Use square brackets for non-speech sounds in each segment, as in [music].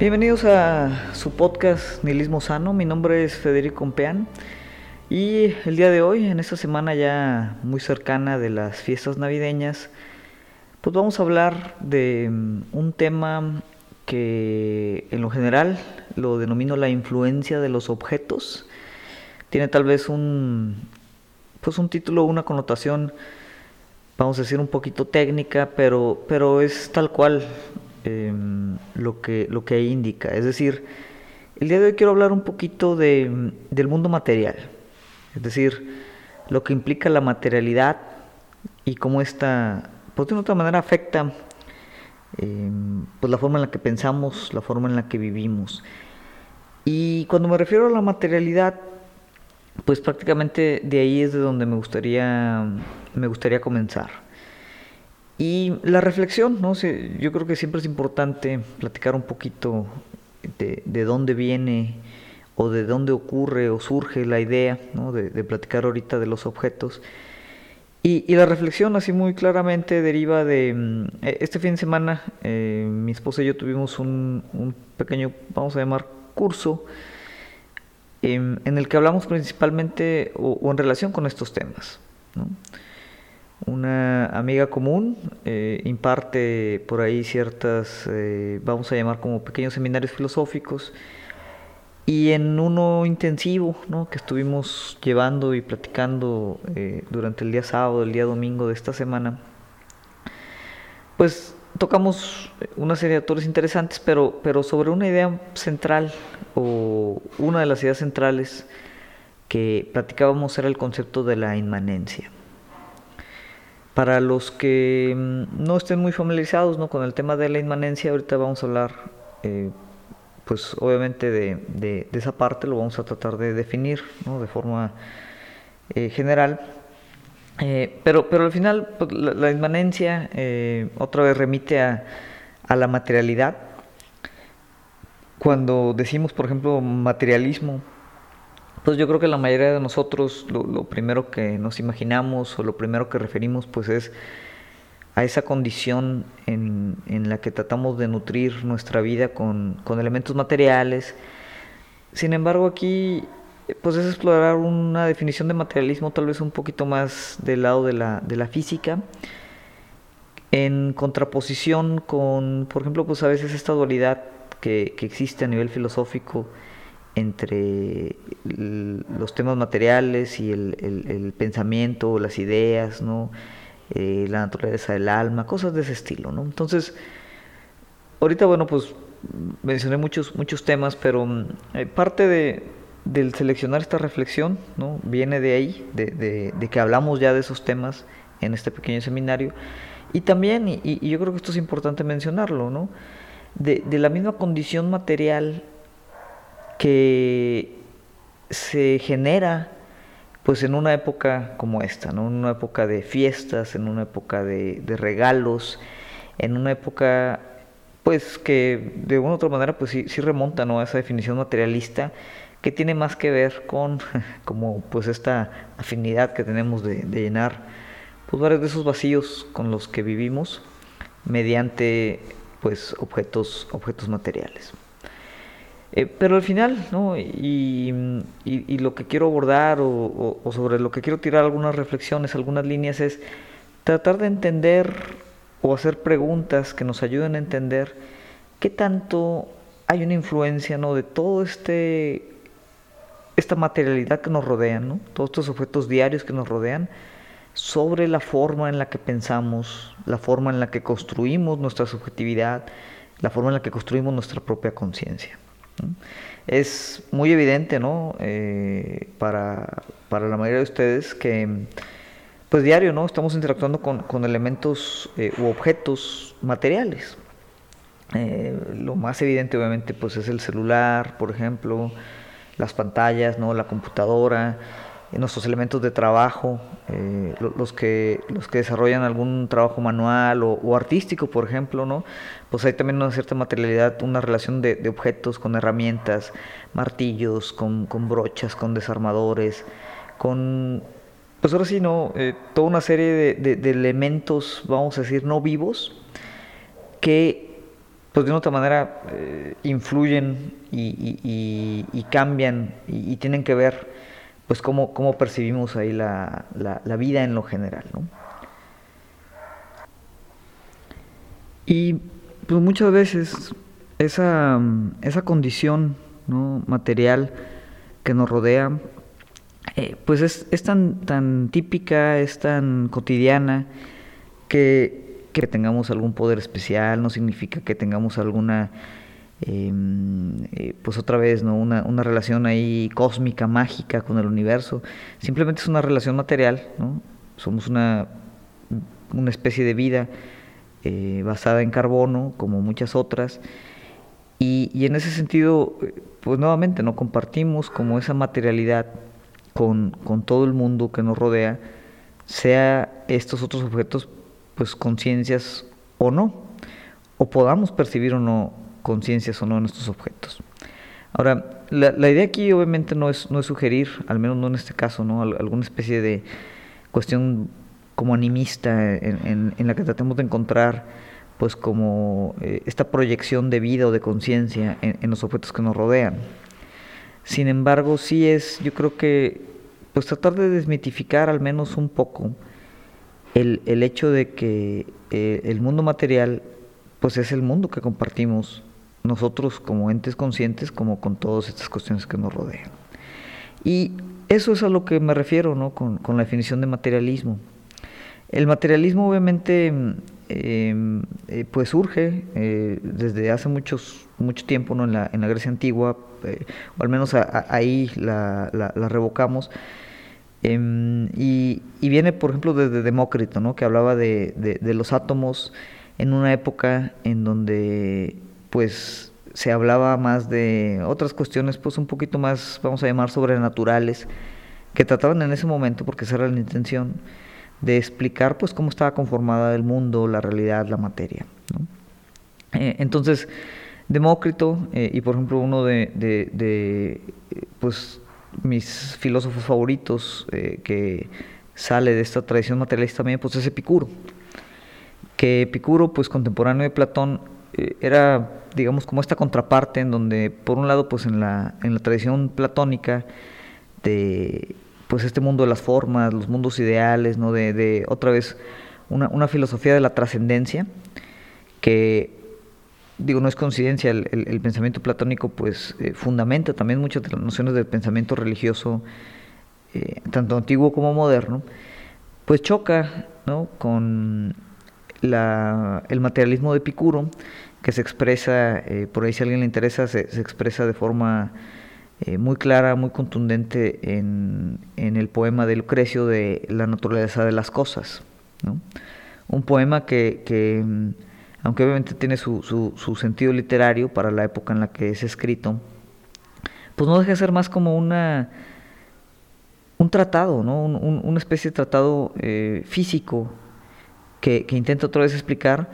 Bienvenidos a su podcast Nihilismo Sano. Mi nombre es Federico Compeán y el día de hoy, en esta semana ya muy cercana de las fiestas navideñas, pues vamos a hablar de mm, un tema que en lo general lo denomino la influencia de los objetos. Tiene tal vez un pues un título, una connotación vamos a decir un poquito técnica, pero pero es tal cual Em, lo, que, lo que indica. Es decir, el día de hoy quiero hablar un poquito de, del mundo material, es decir, lo que implica la materialidad y cómo esta, pues de otra manera afecta em, pues la forma en la que pensamos, la forma en la que vivimos. Y cuando me refiero a la materialidad, pues prácticamente de ahí es de donde me gustaría, me gustaría comenzar. Y la reflexión, ¿no? sé yo creo que siempre es importante platicar un poquito de, de dónde viene o de dónde ocurre o surge la idea ¿no? de, platicar ahorita de los objetos. Y, y, la reflexión así muy claramente deriva de mm, e, este fin de semana, eh, mi esposa y yo tuvimos un, un pequeño, vamos a llamar, curso en, en el que hablamos principalmente o, o en relación con estos temas. ¿no? Una amiga común eh, imparte por ahí ciertas, eh, vamos a llamar como pequeños seminarios filosóficos, y en uno intensivo ¿no? que estuvimos llevando y platicando eh, durante el día sábado, el día domingo de esta semana, pues tocamos una serie de autores interesantes, pero, pero sobre una idea central o una de las ideas centrales que platicábamos era el concepto de la inmanencia. Para los que mm, no estén muy familiarizados con el tema de la inmanencia, ahorita vamos a hablar, eh, pues obviamente de, esa parte, lo vamos a tratar de definir de forma eh, general. Eh, pero, pero al final pues, la, inmanencia otra vez remite a la materialidad. Cuando decimos, por ejemplo, materialismo, pues yo creo que la mayoría de nosotros lo, primero que nos imaginamos o lo primero que referimos pues es a esa condición en, la que tratamos de nutrir nuestra vida con, elementos materiales. Sin embargo aquí pues es explorar una definición de materialismo tal vez un poquito más del lado de la, física en contraposición con por ejemplo pues a veces esta dualidad que existe a nivel filosófico entre los temas materiales y el, pensamiento, las ideas, ¿no? Eh, la naturaleza del alma, cosas de ese estilo. ¿no? Entonces, ahorita, bueno, pues mencioné muchos, muchos temas, pero eh, parte de, del seleccionar esta reflexión ¿no? viene de ahí, de, de, de, que hablamos ya de esos temas en este pequeño seminario. Y también, y, y yo creo que esto es importante mencionarlo, ¿no? de, de la misma condición material que se genera pues en una época como esta, en una época de fiestas, en una época de, de, regalos, en una época pues que de una u otra manera pues sí, sí remonta ¿no? a esa definición materialista que tiene más que ver con [laughs] como pues esta afinidad que tenemos de, de llenar pues varios de esos vacíos con los que vivimos mediante pues objetos objetos materiales. Eh, pero al final, ¿no? Y, lo que quiero abordar o, sobre lo que quiero tirar algunas reflexiones, algunas líneas es tratar de entender o hacer preguntas que nos ayuden a entender qué tanto hay una influencia, ¿no? De todo este esta materialidad que nos rodea, ¿no? Todos estos objetos diarios que nos rodean sobre la forma en la que pensamos, la forma en la que construimos nuestra subjetividad, la forma en la que construimos nuestra propia conciencia. Es muy evidente, ¿no? Eh, para, para, la mayoría de ustedes que, pues diario, ¿no? Estamos interactuando con, con elementos eh, u objetos materiales. Eh, lo más evidente, obviamente, pues es el celular, por ejemplo, las pantallas, ¿no? La computadora, nuestros elementos de trabajo, eh, los, que, los que desarrollan algún trabajo manual o, artístico, por ejemplo, ¿no? Pues hay también una cierta materialidad, una relación de, objetos con herramientas, martillos, con, con, brochas, con desarmadores, con, pues ahora sí, ¿no? Eh, toda una serie de elementos, vamos a decir, no vivos, que pues de una otra manera eh, influyen y, cambian y, tienen que ver pues cómo, cómo percibimos ahí la, la, vida en lo general. ¿no? Y pues muchas veces esa, esa condición ¿no? material que nos rodea, eh, pues es, es, tan, tan típica, es tan cotidiana, que, que tengamos algún poder especial, no significa que tengamos alguna eh, pues otra vez, ¿no? Una, una, relación ahí cósmica, mágica con el universo. Simplemente es una relación material, ¿no? Somos una, una especie de vida eh, basada en carbono, como muchas otras. Y, y, en ese sentido, pues nuevamente, ¿no? Compartimos como esa materialidad con, con todo el mundo que nos rodea, sea estos otros objetos, pues conciencias o no, o podamos percibir o no conciencias o no en estos objetos. Ahora, la, idea aquí obviamente no es, no es sugerir, al menos no en este caso, ¿no? alguna especie de cuestión como animista en, la que tratemos de encontrar pues como eh, esta proyección de vida o de conciencia en, los objetos que nos rodean. Sin embargo, sí es, yo creo que, pues tratar de desmitificar al menos un poco el, el hecho de que eh, el mundo material, pues es el mundo que compartimos nosotros como entes conscientes como con todas estas cuestiones que nos rodean. Y eso es a lo que me refiero ¿no? con, con la definición de materialismo. El materialismo obviamente em, eh, pues surge eh, desde hace muchos, mucho tiempo ¿no? en, la, en la Grecia antigua, eh, o al menos ahí la, la, revocamos, em, y, y, viene por ejemplo desde Demócrito, ¿no? que hablaba de, de, de los átomos en una época en donde pues se hablaba más de otras cuestiones, pues un poquito más, vamos a llamar, sobrenaturales, que trataban en ese momento, porque esa era la intención, de explicar pues cómo estaba conformada el mundo, la realidad, la materia. Eh, entonces, Demócrito, eh, y por ejemplo uno de, de, pues, mis filósofos favoritos eh, que sale de esta tradición materialista también, pues es Epicuro. Que Epicuro, pues contemporáneo de Platón, era digamos, como esta contraparte en donde, por un lado, pues en la, en la tradición platónica de pues este mundo de las formas, los mundos ideales, ¿no? De, de otra vez una, una, filosofía de la trascendencia que digo no es coincidencia el, el, pensamiento platónico pues eh, fundamenta también muchas de las nociones del pensamiento religioso eh, tanto antiguo como moderno pues choca ¿no? con la, el materialismo de Epicuro que se expresa, eh, por ahí si a alguien le interesa, se, expresa de forma eh, muy clara, muy contundente en, en, el poema de Lucrecio de La naturaleza de las cosas. ¿no? Un poema que, que, mm, aunque obviamente tiene su, su, sentido literario para la época en la que es escrito, pues no deja de ser más como una, un tratado, ¿no? Un, una especie de tratado eh, físico que, que intenta otra vez explicar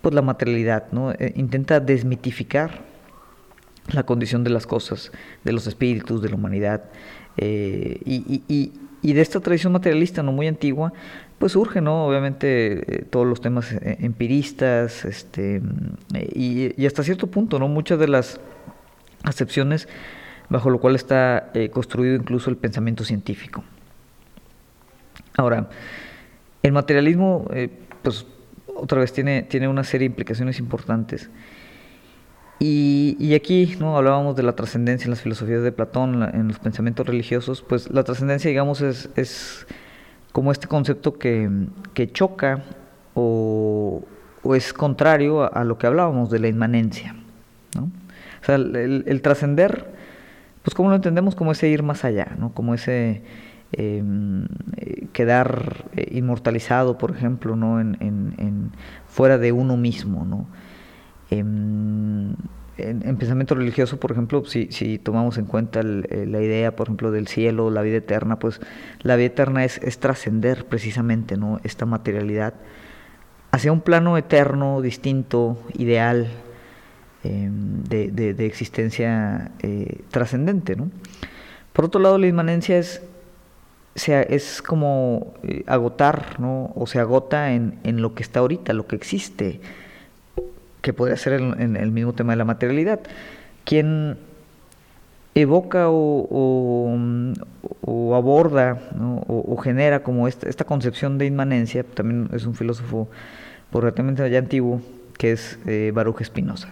pues la materialidad, ¿no? Eh, intenta desmitificar la condición de las cosas, de los espíritus, de la humanidad. Eh, y, de esta tradición materialista, ¿no? Muy antigua, pues surge, ¿no? Obviamente eh, todos los temas empiristas, este, y, hasta cierto punto, ¿no? Muchas de las acepciones bajo lo cual está construido incluso el pensamiento científico. Ahora, el materialismo, pues otra vez tiene, tiene una serie de implicaciones importantes. Y, aquí ¿no? hablábamos de la trascendencia en las filosofías de Platón, en los pensamientos religiosos, pues la trascendencia, digamos, es, es, como este concepto que, que choca o, o, es contrario a, lo que hablábamos de la inmanencia. ¿no? O sea, el, trascender, pues como lo entendemos como ese ir más allá, ¿no? como ese eh, quedar eh, inmortalizado, por ejemplo, ¿no? En, fuera de uno mismo. ¿no? Em, en, pensamiento religioso, por ejemplo, si, tomamos en cuenta eh, la idea, por ejemplo, del cielo, la vida eterna, pues la vida eterna es, trascender precisamente ¿no? esta materialidad hacia un plano eterno, distinto, ideal, em, de, existencia trascendente. ¿no? Por otro lado, la inmanencia es sea, es como eh, agotar, ¿no? O se agota en, en, lo que está ahorita, lo que existe. que podría ser el mismo tema de la materialidad. Quien evoca o, aborda o, genera como esta, esta, concepción de inmanencia, también es un filósofo por relativamente antiguo, que es eh, Baruch Spinoza.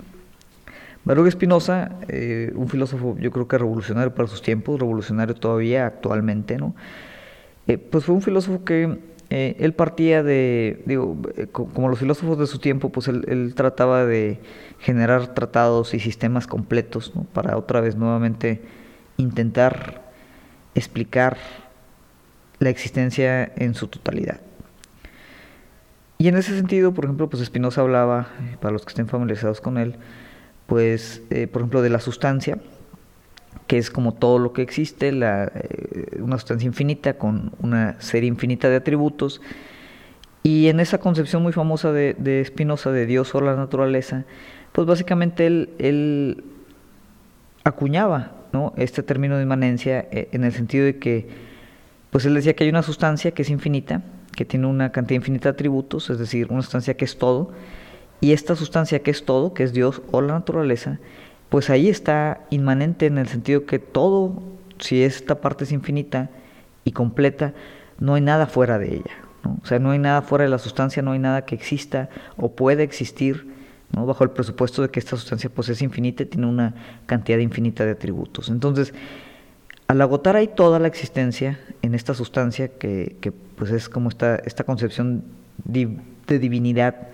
Baruch Spinoza, eh, un filósofo yo creo que revolucionario para sus tiempos, revolucionario todavía actualmente, ¿no? Eh, pues fue un filósofo que eh, él partía de, digo, como los filósofos de su tiempo, pues él, trataba de generar tratados y sistemas completos, ¿no? Para otra vez nuevamente intentar explicar la existencia en su totalidad. Y en ese sentido, por ejemplo, pues Spinoza hablaba, para los que estén familiarizados con él, pues, eh, por ejemplo, de la sustancia, que es como todo lo que existe, eh, una sustancia infinita con una serie infinita de atributos. Y en esa concepción muy famosa de, Spinoza de Dios o la naturaleza, pues básicamente él, acuñaba este término de inmanencia eh, en el sentido de que, pues él decía que hay una sustancia que es infinita, que tiene una cantidad infinita de atributos, es decir, una sustancia que es todo, y esta sustancia que es todo, que es Dios o la naturaleza, pues ahí está inmanente en el sentido que todo, si esta parte es infinita y completa, no hay nada fuera de ella. O sea, no hay nada fuera de la sustancia, no hay nada que exista o pueda existir ¿no? bajo el presupuesto de que esta sustancia pues, es infinita y tiene una cantidad infinita de atributos. Entonces, al agotar ahí toda la existencia en esta sustancia, que, que pues es como esta, esta concepción de divinidad,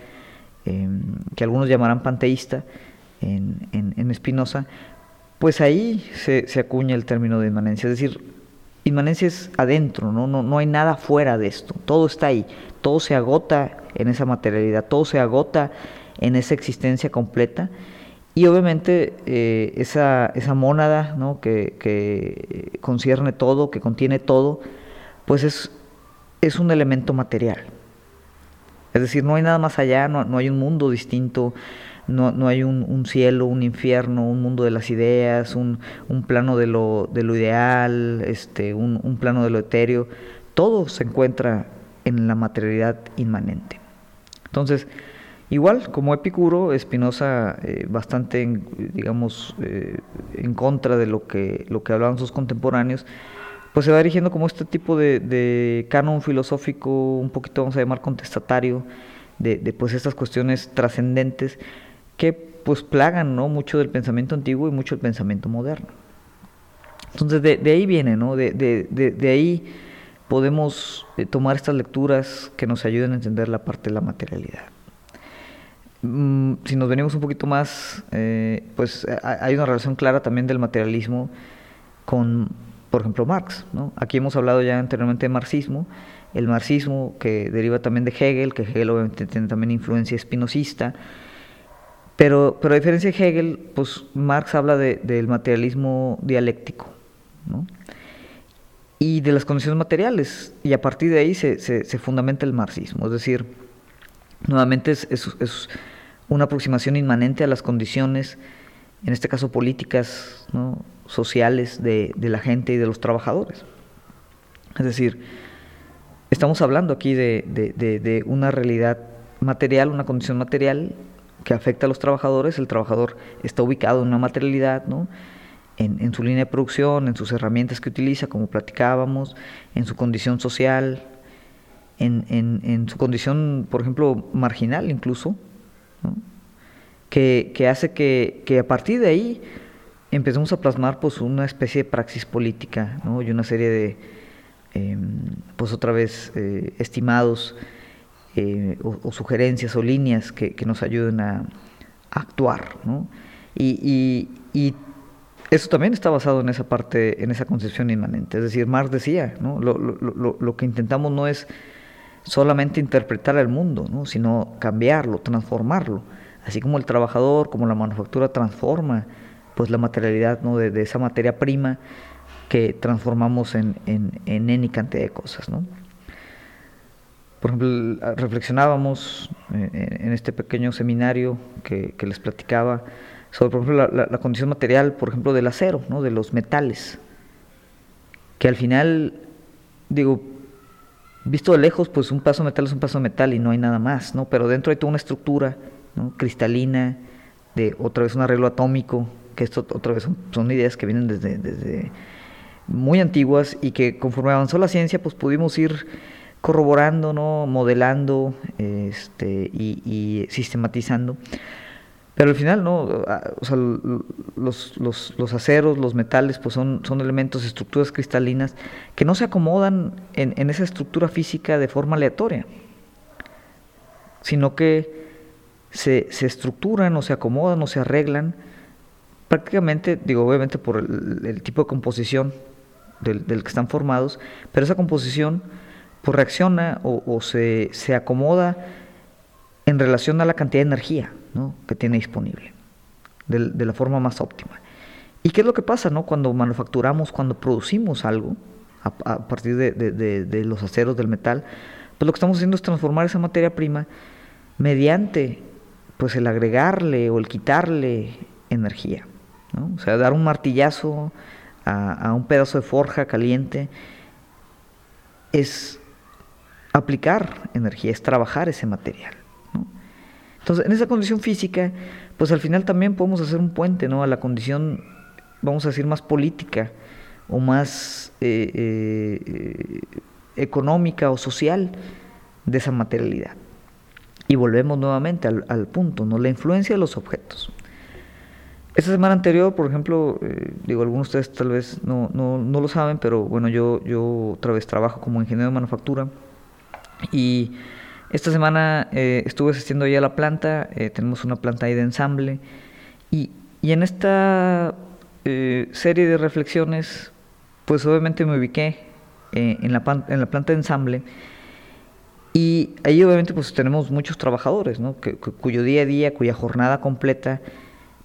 Em, que algunos llamarán panteísta en, en, Spinoza, pues ahí se, acuña el término de inmanencia. Es decir, inmanencia es adentro, ¿no? No, no hay nada fuera de esto, todo está ahí, todo se agota en esa materialidad, todo se agota en esa existencia completa. Y obviamente eh, esa, esa mónada ¿no? que, que, concierne todo, que contiene todo, pues es, es un elemento material. Es decir, no hay nada más allá, no, hay un mundo distinto, no, no hay un, cielo, un infierno, un mundo de las ideas, un, plano de lo, de lo, ideal, este, un, plano de lo etéreo. Todo se encuentra en la materialidad inmanente. Entonces, igual como Epicuro, Spinoza eh, bastante, digamos, eh, en contra de lo que, lo que hablaban sus contemporáneos, pues se va dirigiendo como este tipo de, canon filosófico, un poquito vamos a llamar contestatario, de, pues estas cuestiones trascendentes que pues plagan ¿no? mucho del pensamiento antiguo y mucho del pensamiento moderno. Entonces de, ahí viene, ¿no? de, ahí podemos eh, tomar estas lecturas que nos ayuden a entender la parte de la materialidad. Mm, si nos venimos un poquito más, eh, pues hay una relación clara también del materialismo con por ejemplo, Marx. ¿no? Aquí hemos hablado ya anteriormente de marxismo, el marxismo que deriva también de Hegel, que Hegel obviamente tiene también influencia espinosista, pero, pero a diferencia de Hegel, pues Marx habla del materialismo dialéctico, ¿no? y de las condiciones materiales, y a partir de ahí se, fundamenta el marxismo, es decir, nuevamente es, una aproximación inmanente a las condiciones, en este caso políticas, sociales de, la gente y de los trabajadores. Es decir, estamos hablando aquí de, una realidad material, una condición material que afecta a los trabajadores. El trabajador está ubicado en una materialidad, ¿no? En, su línea de producción, en sus herramientas que utiliza, como platicábamos, en su condición social, en, su condición, por ejemplo, marginal incluso, que, hace que, que a partir de ahí empezamos a plasmar pues una especie de praxis política ¿no? y una serie de em, pues otra vez eh, estimados eh, o, sugerencias o líneas que, nos ayuden a, actuar ¿no? y, y, eso también está basado en esa parte en esa concepción inmanente es decir Marx decía ¿no? lo, lo, lo que intentamos no es solamente interpretar el mundo ¿no? sino cambiarlo transformarlo así como el trabajador como la manufactura transforma pues la materialidad ¿no? de, esa materia prima que transformamos en, en, en N cantidad de cosas. ¿no? Por ejemplo, reflexionábamos eh, en este pequeño seminario que, les platicaba sobre, por ejemplo, la, condición material, por ejemplo, del acero, ¿no? de los metales, que al final, digo, visto de lejos, pues un paso metal es un paso metal y no hay nada más, ¿no? Pero dentro hay toda una estructura cristalina, de otra vez un arreglo atómico, que esto otra vez son, ideas que vienen desde, desde, muy antiguas y que conforme avanzó la ciencia pues pudimos ir corroborando, ¿no? modelando este, y, sistematizando. Pero al final, ¿no? Ah, o sea, los, los, los, aceros, los metales, pues son, son elementos, estructuras cristalinas que no se acomodan en, en esa estructura física de forma aleatoria, sino que se, se estructuran o se acomodan o se arreglan prácticamente, digo, obviamente por el, tipo de composición del, que están formados, pero esa composición pues reacciona o, se, se, acomoda en relación a la cantidad de energía que tiene disponible, de, la forma más óptima. ¿Y qué es lo que pasa no? cuando manufacturamos, cuando producimos algo a, partir de, de, los aceros, del metal? Pues lo que estamos haciendo es transformar esa materia prima mediante pues el agregarle o el quitarle energía. O sea, dar un martillazo a, un pedazo de forja caliente es aplicar energía, es trabajar ese material. Entonces, en esa condición física, pues al final también podemos hacer un puente ¿no? a la condición, vamos a decir, más política o más eh, eh, económica o social de esa materialidad. Y volvemos nuevamente al, punto, ¿no? La influencia de los objetos. Esta semana anterior, por ejemplo, eh, digo, algunos de ustedes tal vez no, no, no, lo saben, pero bueno, yo, yo otra vez trabajo como ingeniero de manufactura y esta semana eh, estuve asistiendo ya a la planta, eh, tenemos una planta ahí de ensamble. Y, y en esta serie de reflexiones, pues obviamente me ubiqué en, la, en la planta de ensamble. Y ahí obviamente pues tenemos muchos trabajadores, ¿no? cuyo día a día, cuya jornada completa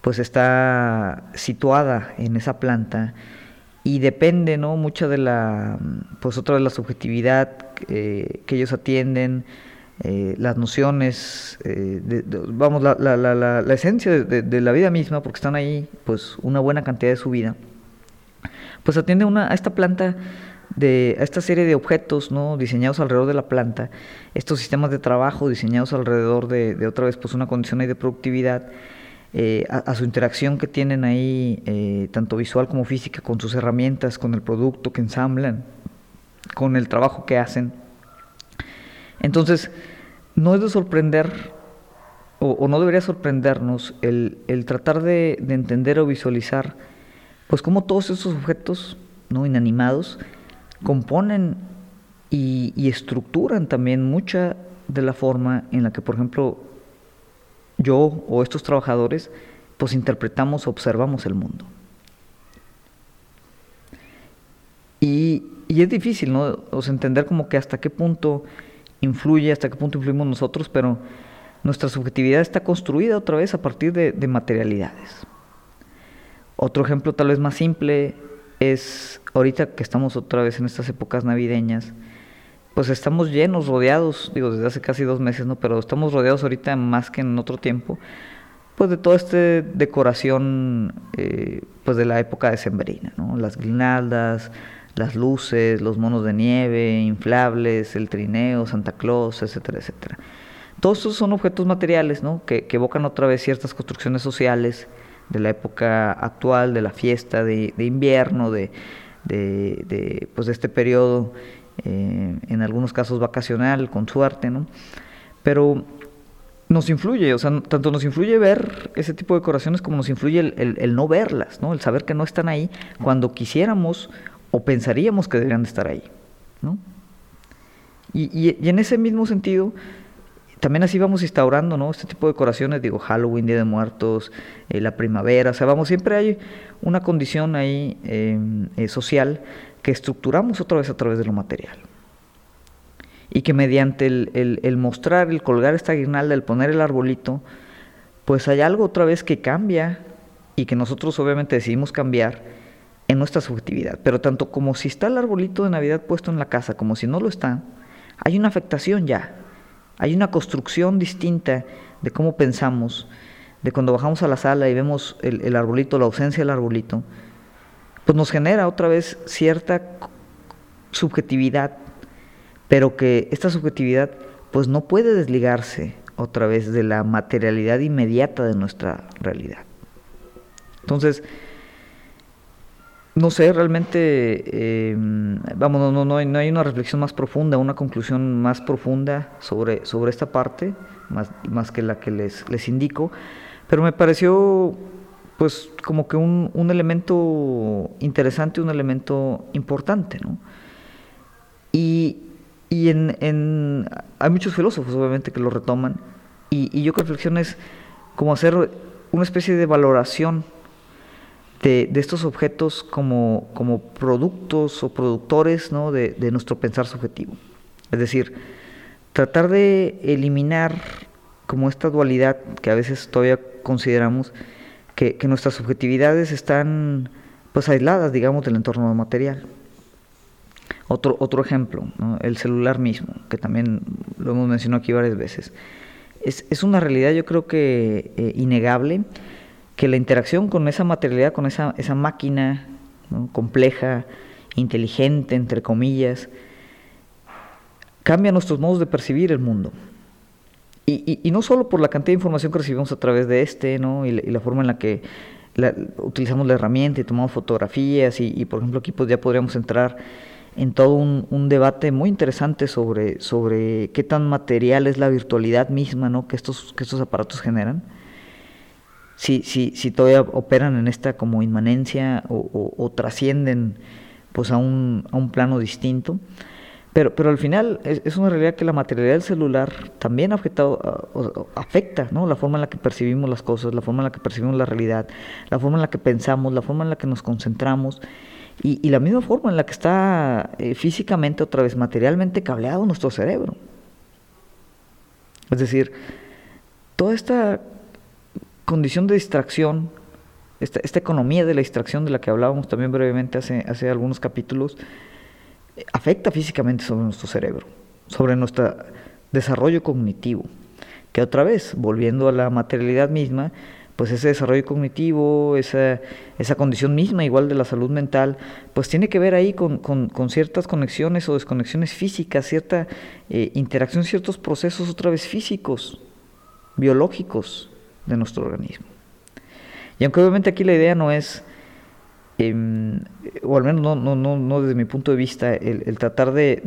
pues está situada en esa planta y depende, ¿no? Mucha de la, pues otra de la subjetividad eh, que ellos atienden, eh, las nociones, eh, vamos, la, la, la, la esencia de, de, la vida misma, porque están ahí, pues una buena cantidad de su vida, pues atiende una, a esta planta de esta serie de objetos ¿no? diseñados alrededor de la planta, estos sistemas de trabajo diseñados alrededor de, de otra vez pues una condición ahí de productividad, eh, a, su interacción que tienen ahí, eh, tanto visual como física, con sus herramientas, con el producto que ensamblan, con el trabajo que hacen. Entonces, no es de sorprender, o, no debería sorprendernos, el, tratar de, de, entender o visualizar, pues cómo todos esos objetos no inanimados, componen y, estructuran también mucha de la forma en la que, por ejemplo, yo o estos trabajadores, pues interpretamos, observamos el mundo. Y, es difícil, ¿no? Entender como que hasta qué punto influye, hasta qué punto influimos nosotros, pero nuestra subjetividad está construida otra vez a partir de, de materialidades. Otro ejemplo tal vez más simple es ahorita que estamos otra vez en estas épocas navideñas, pues estamos llenos, rodeados, digo, desde hace casi dos meses, ¿no? Pero estamos rodeados ahorita más que en otro tiempo, pues de toda esta decoración, eh, pues de la época decembrina, ¿no? Las guirnaldas, las luces, los monos de nieve, inflables, el trineo, Santa Claus, etcétera, etcétera. Todos estos son objetos materiales, ¿no? Que, evocan otra vez ciertas construcciones sociales, de la época actual, de la fiesta de, invierno, de, de, pues de este periodo, eh, en algunos casos vacacional, con suerte, ¿no? Pero nos influye, o sea, tanto nos influye ver ese tipo de decoraciones como nos influye el, no verlas, ¿no? El saber que no están ahí cuando quisiéramos o pensaríamos que deberían de estar ahí, ¿no? y, y en ese mismo sentido, también así vamos instaurando, ¿no? Este tipo de decoraciones, digo, Halloween, Día de Muertos, eh, la primavera, o siempre hay una condición ahí em, eh, social que estructuramos otra vez a través de lo material. Y que mediante el, el, mostrar, el colgar esta guirnalda, el poner el arbolito, pues hay algo otra vez que cambia y que nosotros obviamente decidimos cambiar en nuestra subjetividad. Pero tanto como si está el arbolito de Navidad puesto en la casa, como si no lo está, hay una afectación ya hay una construcción distinta de cómo pensamos, de cuando bajamos a la sala y vemos el, arbolito, la ausencia del arbolito, pues nos genera otra vez cierta subjetividad, pero que esta subjetividad pues no puede desligarse otra vez de la materialidad inmediata de nuestra realidad. Entonces, no sé, realmente, em, vamos, no, no, no, hay, no, hay, una reflexión más profunda, una conclusión más profunda sobre, sobre esta parte, más, más que la que les, les indico, pero me pareció pues como que un, un elemento interesante, un elemento importante, ¿no? Y, y en, en, hay muchos filósofos obviamente que lo retoman, y, y yo creo que reflexión es como hacer una especie de valoración de, de estos objetos como, como, productos o productores ¿no? de, de nuestro pensar subjetivo. Es decir, tratar de eliminar como esta dualidad que a veces todavía consideramos que, nuestras subjetividades están pues aisladas, digamos, del entorno material. Otro, otro ejemplo, el celular mismo, que también lo hemos mencionado aquí varias veces. Es, es una realidad yo creo que eh, innegable, que la interacción con esa materialidad, con esa, esa máquina compleja, inteligente, entre comillas, cambia nuestros modos de percibir el mundo. Y, no solo por la cantidad de información que recibimos a través de este, ¿no? Y, la forma en la que utilizamos la herramienta y tomamos fotografías y, por ejemplo aquí pues ya podríamos entrar en todo un, debate muy interesante sobre, sobre qué tan material es la virtualidad misma ¿no? que, estos, que estos aparatos generan. Si, si, si todavía operan en esta como inmanencia o, o trascienden pues a un, a un plano distinto. Pero, pero al final es, una realidad que la materialidad del celular también afectado, afecta ¿no? la forma en la que percibimos las cosas, la forma en la que percibimos la realidad, la forma en la que pensamos, la forma en la que nos concentramos y, y la misma forma en la que está eh, físicamente, otra vez materialmente cableado nuestro cerebro. Es decir, toda esta condición de distracción, esta, esta economía de la distracción de la que hablábamos también brevemente hace, hace algunos capítulos, afecta físicamente sobre nuestro cerebro, sobre nuestro desarrollo cognitivo, que otra vez, volviendo a la materialidad misma, pues ese desarrollo cognitivo, esa, esa condición misma igual de la salud mental, pues tiene que ver ahí con, ciertas conexiones o desconexiones físicas, cierta eh, interacción, ciertos procesos otra vez físicos, biológicos de nuestro organismo. Y aunque obviamente aquí la idea no es Em, o al menos no, no, no, desde mi punto de vista, el, tratar de,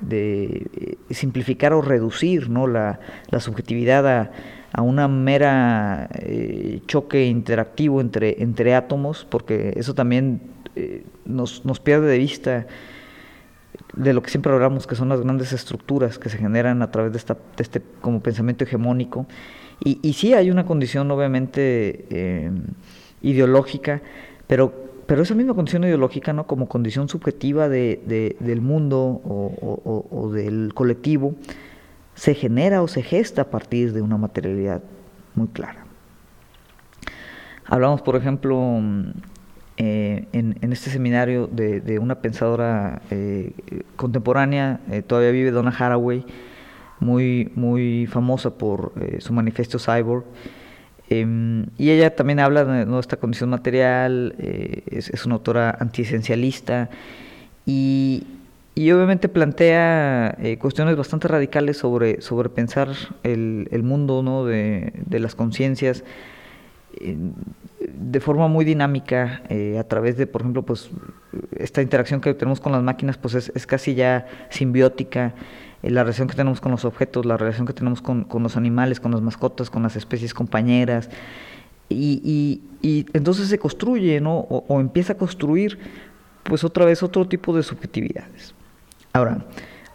de, simplificar o reducir ¿no? la, la subjetividad a, a, una mera eh, choque interactivo entre, entre átomos, porque eso también eh, nos, nos pierde de vista de lo que siempre hablamos, que son las grandes estructuras que se generan a través de, esta, de este como pensamiento hegemónico. Y, y sí hay una condición obviamente em, ideológica, pero pero esa misma condición ideológica, ¿no? como condición subjetiva de, del mundo o, del colectivo, se genera o se gesta a partir de una materialidad muy clara. Hablamos, por ejemplo, eh, en, este seminario de, una pensadora eh, contemporánea, eh, todavía vive Donna Haraway, muy, muy famosa por su manifiesto Cyborg, Em, y ella también habla de nuestra condición material, eh, es, una autora antiesencialista y, y obviamente plantea eh, cuestiones bastante radicales sobre, sobre pensar el, el mundo ¿no? de, de las conciencias de forma muy dinámica eh, a través de, por ejemplo, pues esta interacción que tenemos con las máquinas pues es, es casi ya simbiótica eh, la relación que tenemos con los objetos, la relación que tenemos con, los animales, con las mascotas, con las especies compañeras. Y, y, entonces se construye, ¿no? O, empieza a construir, pues otra vez otro tipo de subjetividades. Ahora,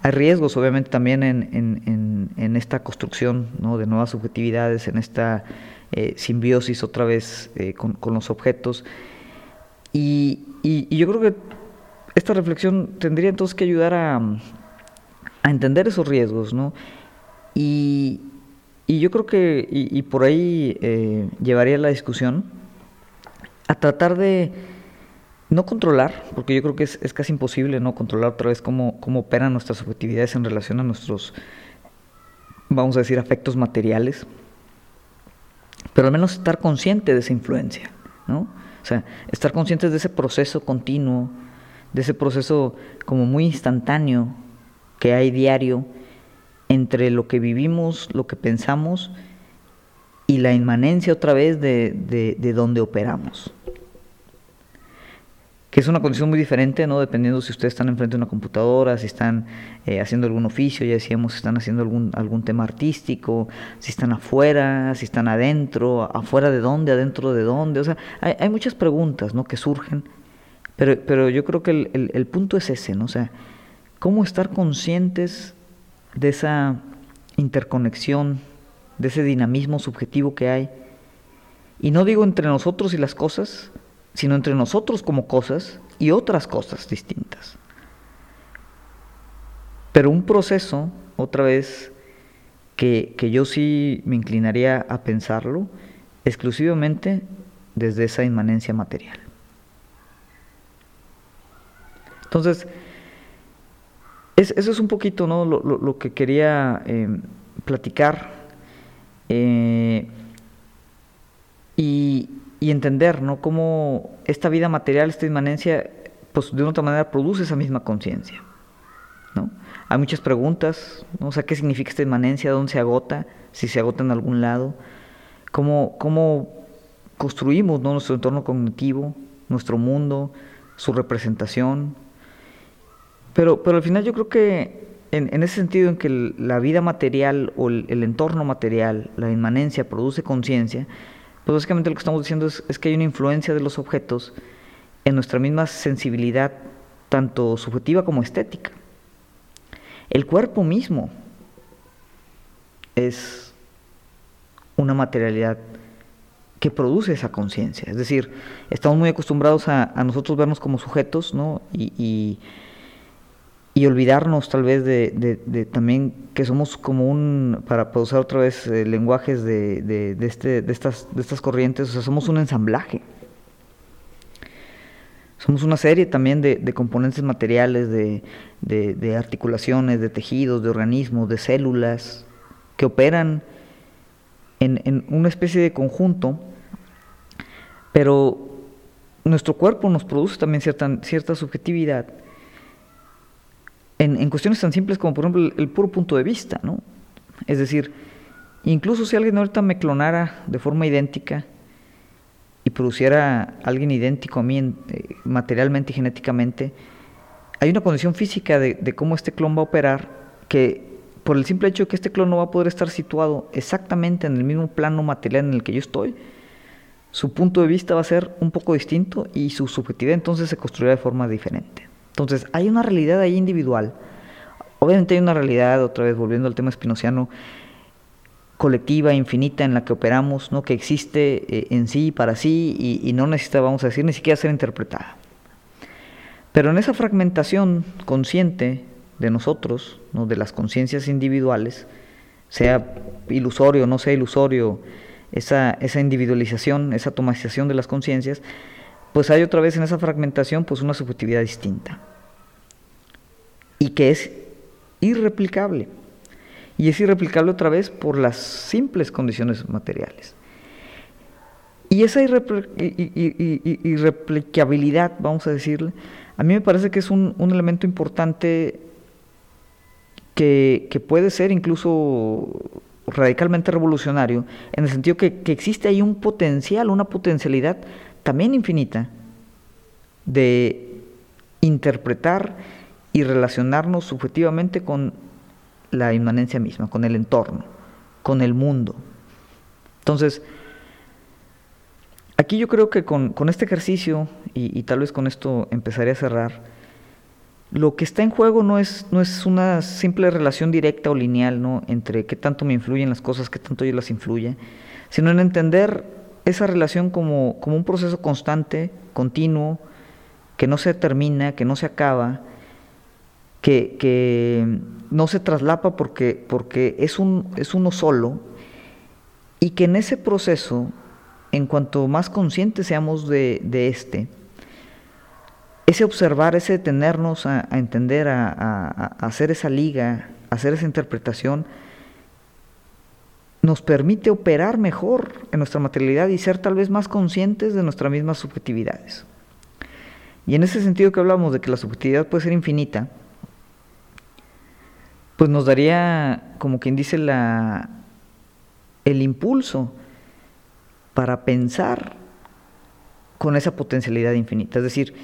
hay riesgos obviamente también en, en, en, esta construcción ¿no? de nuevas subjetividades, en esta eh, simbiosis otra vez eh, con, con, los objetos. Y, y, yo creo que esta reflexión tendría entonces que ayudar a, a entender esos riesgos, ¿no? Y, y yo creo que, y, por ahí eh, llevaría la discusión, a tratar de no controlar, porque yo creo que es, es, casi imposible no controlar otra vez cómo, cómo operan nuestras subjetividades en relación a nuestros, vamos a decir, afectos materiales, pero al menos estar consciente de esa influencia, ¿no? O sea, estar conscientes de ese proceso continuo, de ese proceso como muy instantáneo que hay diario entre lo que vivimos, lo que pensamos y la inmanencia otra vez de, de, donde operamos. Que es una condición muy diferente, ¿no? Dependiendo si ustedes están enfrente de una computadora, si están eh, haciendo algún oficio, ya decíamos, si están haciendo algún, algún tema artístico, si están afuera, si están adentro, afuera de dónde, adentro de dónde. O sea, hay, hay muchas preguntas, ¿no? Que surgen, pero, pero yo creo que el, el, el punto es ese, ¿no? O sea, cómo estar conscientes de esa interconexión, de ese dinamismo subjetivo que hay. Y no digo entre nosotros y las cosas, sino entre nosotros como cosas y otras cosas distintas. Pero un proceso, otra vez, que, que yo sí me inclinaría a pensarlo exclusivamente desde esa inmanencia material. Entonces, eso es un poquito ¿no? lo, que quería em, platicar eh, y, entender ¿no? cómo esta vida material, esta inmanencia, pues de una otra manera produce esa misma conciencia. ¿no? Hay muchas preguntas, ¿no? o sea, ¿qué significa esta inmanencia? ¿Dónde se agota? Si se agota en algún lado. ¿Cómo, cómo construimos nuestro entorno cognitivo, nuestro mundo, su representación? Pero, pero al final yo creo que en, ese sentido en que la vida material o el, entorno material, la inmanencia, produce conciencia, pues básicamente lo que estamos diciendo es, que hay una influencia de los objetos en nuestra misma sensibilidad, tanto subjetiva como estética. El cuerpo mismo es una materialidad que produce esa conciencia. Es decir, estamos muy acostumbrados a, nosotros vernos como sujetos, ¿no? y olvidarnos tal vez de, también que somos como un, para, usar otra vez eh, lenguajes de, este, de, estas, de estas corrientes, o sea, somos un ensamblaje. Somos una serie también de, componentes materiales, de, articulaciones, de tejidos, de organismos, de células, que operan en, en una especie de conjunto, pero nuestro cuerpo nos produce también cierta, cierta subjetividad en, cuestiones tan simples como por ejemplo el, puro punto de vista, ¿no? Es decir, incluso si alguien ahorita me clonara de forma idéntica y produciera alguien idéntico a mí eh, materialmente y genéticamente, hay una condición física de, de, cómo este clon va a operar que por el simple hecho de que este clon no va a poder estar situado exactamente en el mismo plano material en el que yo estoy, su punto de vista va a ser un poco distinto y su subjetividad entonces se construirá de forma diferente. Entonces, hay una realidad ahí individual. Obviamente hay una realidad, otra vez volviendo al tema espinociano, colectiva, infinita, en la que operamos, ¿no? que existe eh, en sí, para sí, y, no necesita, vamos a decir, ni siquiera ser interpretada. Pero en esa fragmentación consciente de nosotros, ¿no? de las conciencias individuales, sea ilusorio o no sea ilusorio, esa, esa individualización, esa atomización de las conciencias, pues hay otra vez en esa fragmentación pues una subjetividad distinta y que es irreplicable. Y es irreplicable otra vez por las simples condiciones materiales. Y esa irreplicabilidad, vamos a decirle, a mí me parece que es un, elemento importante que, puede ser incluso radicalmente revolucionario, en el sentido que, que existe ahí un potencial, una potencialidad también infinita de interpretar y relacionarnos subjetivamente con la inmanencia misma, con el entorno, con el mundo. Entonces, aquí yo creo que con, este ejercicio, y, tal vez con esto empezaré a cerrar, lo que está en juego no es, no es una simple relación directa o lineal ¿no? entre qué tanto me influyen las cosas, qué tanto yo las influye, sino en entender esa relación como, como un proceso constante, continuo, que no se termina, que no se acaba, que, que no se traslapa porque, porque es, un, es uno solo, y que en ese proceso, en cuanto más conscientes seamos de, de este, ese observar, ese detenernos a, entender, a, a, hacer esa liga, a hacer esa interpretación, nos permite operar mejor en nuestra materialidad y ser tal vez más conscientes de nuestras mismas subjetividades. Y en ese sentido que hablamos de que la subjetividad puede ser infinita, pues nos daría, como quien dice, la, el impulso para pensar con esa potencialidad infinita. Es decir,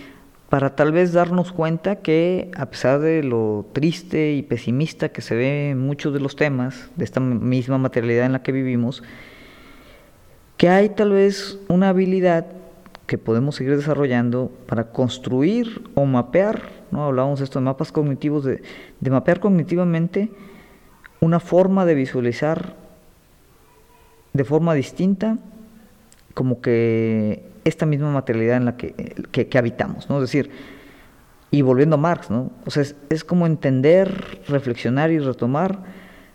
para tal vez darnos cuenta que a pesar de lo triste y pesimista que se ve en muchos de los temas de esta misma materialidad en la que vivimos, que hay tal vez una habilidad que podemos seguir desarrollando para construir o mapear, ¿no? hablábamos de esto de mapas cognitivos, de, de mapear cognitivamente una forma de visualizar de forma distinta como que esta misma materialidad en la que, habitamos, ¿no? Es decir, y volviendo a Marx, ¿no? O sea, es, como entender, reflexionar y retomar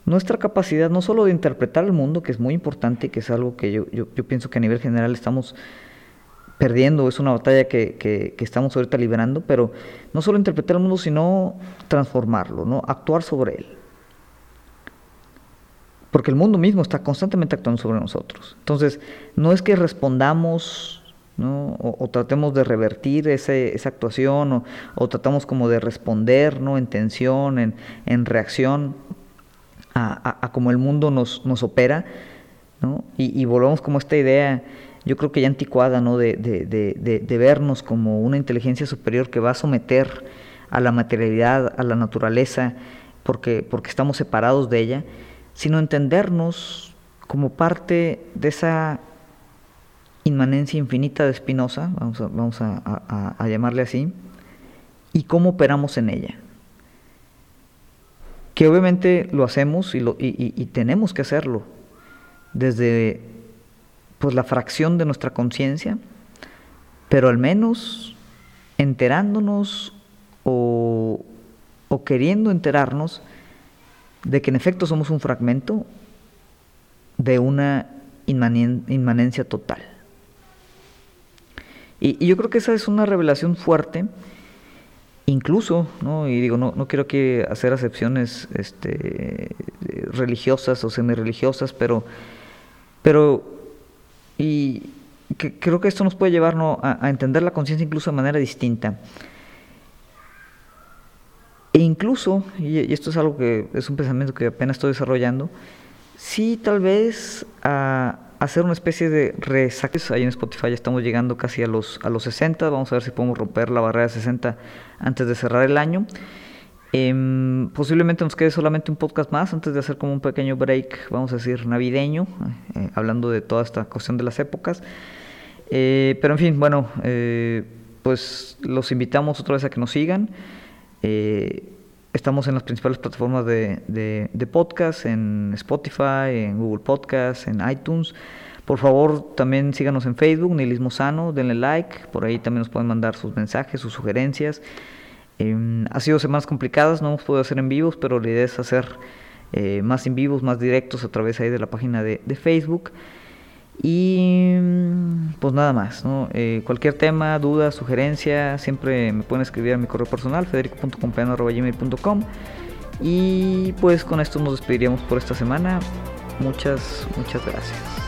nuestra capacidad no solo de interpretar el mundo, que es muy importante y que es algo que yo, yo, pienso que a nivel general estamos perdiendo, es una batalla que, que, que, estamos ahorita liberando, pero no solo interpretar el mundo, sino transformarlo, ¿no? actuar sobre él. Porque el mundo mismo está constantemente actuando sobre nosotros. Entonces, no es que respondamos ¿no? O, tratemos de revertir esa actuación, o, tratamos como de responder ¿no? en tensión, en, reacción a, a, como el mundo nos, opera, y, y, volvemos como esta idea, yo creo que ya anticuada, ¿no? De, de, vernos como una inteligencia superior que va a someter a la materialidad, a la naturaleza, porque, porque estamos separados de ella, sino entendernos como parte de esa inmanencia infinita de Spinoza, vamos, a, llamarle así, y cómo operamos en ella. Que obviamente lo hacemos y, tenemos que hacerlo desde pues, la fracción de nuestra conciencia, pero al menos enterándonos o queriendo enterarnos de que en efecto somos un fragmento de una inmanencia total. Y, yo creo que esa es una revelación fuerte, incluso, ¿no? y digo, no, no quiero que hacer acepciones este, religiosas o semi-religiosas, pero, pero y creo que esto nos puede llevar a, entender la conciencia incluso de manera distinta. E incluso, y, esto es algo que es un pensamiento que apenas estoy desarrollando, sí tal vez a, hacer una especie de resaques. Ahí en Spotify ya estamos llegando casi a los, a los 60. Vamos a ver si podemos romper la barrera de 60 antes de cerrar el año. Em, posiblemente nos quede solamente un podcast más antes de hacer como un pequeño break, vamos a decir, navideño, eh, hablando de toda esta cuestión de las épocas. Eh, pero en fin, bueno, eh, pues los invitamos otra vez a que nos sigan. Estamos en las principales plataformas de, de, podcast, en Spotify, en Google Podcast, en iTunes. Por favor, también síganos en Facebook, Nihilismo Sano, denle like, por ahí también nos pueden mandar sus mensajes, sus sugerencias. Eh, ha sido semanas complicadas, no hemos podido hacer en vivos, pero la idea es hacer eh, más en vivos, más directos a través ahí de la página de, de Facebook. Y pues nada más, ¿no? Eh, cualquier tema, duda, sugerencia, siempre me pueden escribir a mi correo personal, federico.compañero.gmail.com Y pues con esto nos despediríamos por esta semana. Muchas, muchas gracias.